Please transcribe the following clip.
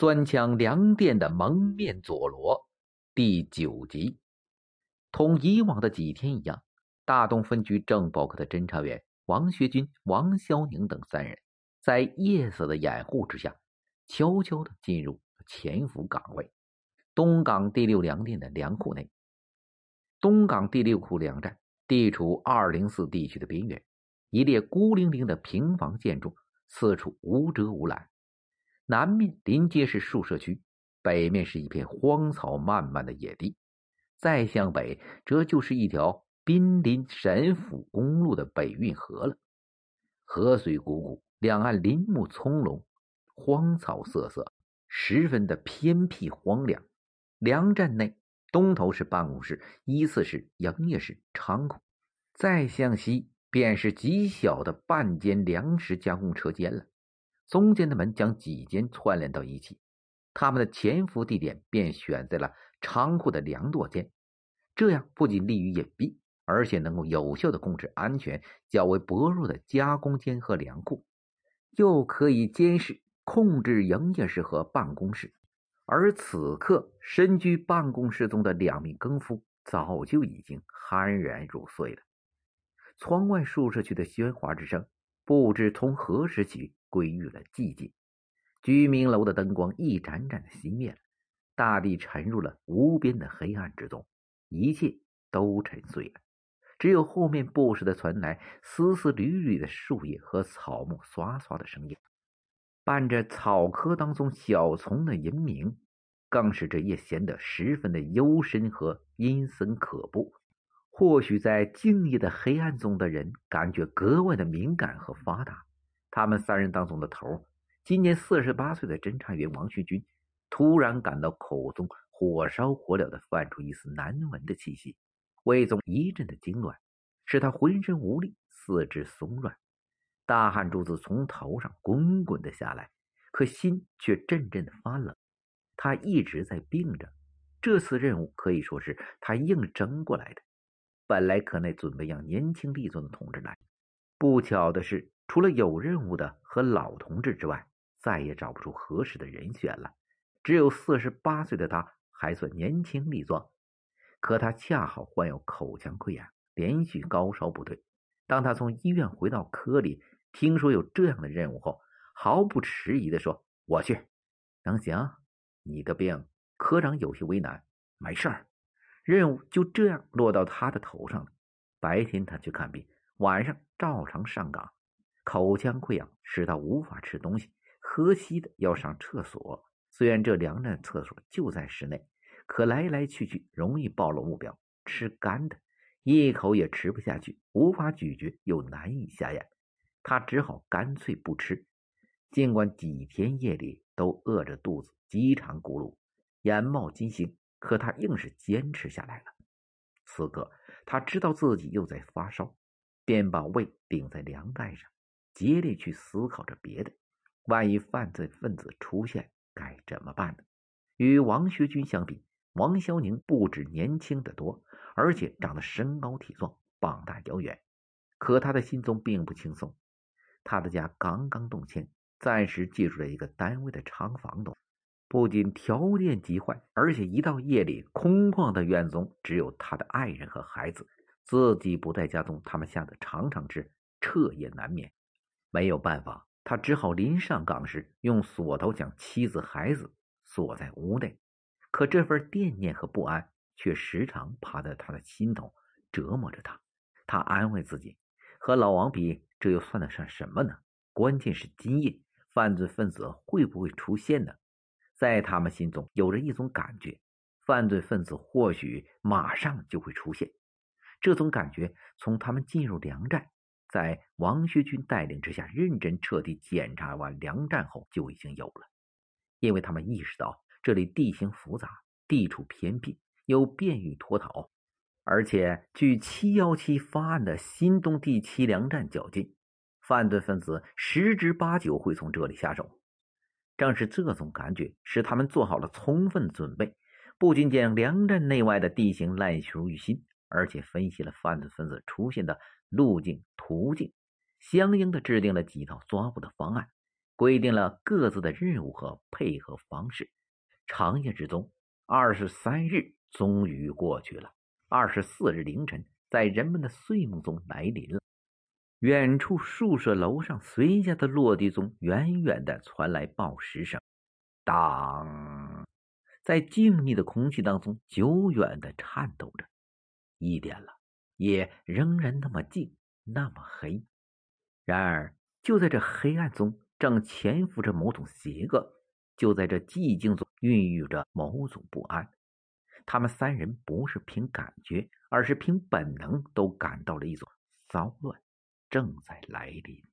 钻枪粮店的蒙面佐罗第九集。同以往的几天一样，大东分局政保科的侦查员王学军、王肖宁等三人，在夜色的掩护之下，悄悄地进入潜伏岗位——东港第六粮店的粮库内。东港第六库粮站地处二零四地区的边缘，一列孤零零的平房建筑，四处无遮无拦。南面临街是宿舍区，北面是一片荒草漫漫的野地，再向北，这就是一条濒临沈府公路的北运河了。河水汩汩，两岸林木葱茏，荒草瑟瑟，十分的偏僻荒凉。粮站内东头是办公室、依次是营业室、仓库，再向西便是极小的半间粮食加工车间了。中间的门将几间串联到一起，他们的潜伏地点便选在了仓库的粮垛间，这样不仅利于隐蔽，而且能够有效的控制安全较为薄弱的加工间和粮库，又可以监视控制营业室和办公室。而此刻身居办公室中的两名更夫早就已经酣然入睡了。窗外宿舍区的喧哗之声，不知从何时起。归于了寂静，居民楼的灯光一盏盏的熄灭了，大地沉入了无边的黑暗之中，一切都沉睡了，只有后面不时的传来丝丝缕缕的树叶和草木刷刷的声音，伴着草棵当中小虫的吟鸣，更使这夜显得十分的幽深和阴森可怖。或许在静夜的黑暗中的人，感觉格外的敏感和发达。他们三人当中的头，今年四十八岁的侦查员王旭军，突然感到口中火烧火燎的泛出一丝难闻的气息，胃中一阵的痉挛，使他浑身无力，四肢松软，大汗珠子从头上滚滚的下来，可心却阵阵的发冷。他一直在病着，这次任务可以说是他硬争过来的。本来可内准备让年轻力壮的同志来，不巧的是。除了有任务的和老同志之外，再也找不出合适的人选了。只有四十八岁的他还算年轻力壮，可他恰好患有口腔溃疡，连续高烧不退。当他从医院回到科里，听说有这样的任务后，毫不迟疑地说：“我去，能行？你的病，科长有些为难。没事儿，任务就这样落到他的头上了。白天他去看病，晚上照常上岗。”口腔溃疡使他无法吃东西，喝稀的要上厕所。虽然这粮站厕所就在室内，可来来去去容易暴露目标。吃干的，一口也吃不下去，无法咀嚼又难以下咽，他只好干脆不吃。尽管几天夜里都饿着肚子，饥肠辘辘，眼冒金星，可他硬是坚持下来了。此刻他知道自己又在发烧，便把胃顶在粮袋上。竭力去思考着别的，万一犯罪分子出现该怎么办呢？与王学军相比，王肖宁不止年轻得多，而且长得身高体壮，膀大腰圆。可他的心中并不轻松。他的家刚刚动迁，暂时借住在一个单位的厂房中，不仅条件极坏，而且一到夜里，空旷的院中只有他的爱人和孩子，自己不在家中，他们吓得常常是彻夜难眠。没有办法，他只好临上岗时用锁头将妻子孩子锁在屋内。可这份惦念和不安却时常爬在他的心头，折磨着他。他安慰自己，和老王比，这又算得上什么呢？关键是今夜犯罪分子会不会出现呢？在他们心中有着一种感觉，犯罪分子或许马上就会出现。这种感觉从他们进入粮站。在王学军带领之下，认真彻底检查完粮站后，就已经有了。因为他们意识到这里地形复杂，地处偏僻，又便于脱逃，而且距七幺七发案的新东第七粮站较近，犯罪分子十之八九会从这里下手。正是这种感觉，使他们做好了充分准备，不仅将粮站内外的地形烂熟于心，而且分析了犯罪分子出现的路径。途径相应的制定了几套抓捕的方案，规定了各自的任务和配合方式。长夜之中，二十三日终于过去了。二十四日凌晨，在人们的睡梦中来临了。远处宿舍楼上随家的落地钟远远的传来报时声，当，在静谧的空气当中久远的颤抖着。一点了，也仍然那么静，那么黑。然而，就在这黑暗中，正潜伏着某种邪恶；就在这寂静中，孕育着某种不安。他们三人不是凭感觉，而是凭本能，都感到了一种骚乱。正在来临。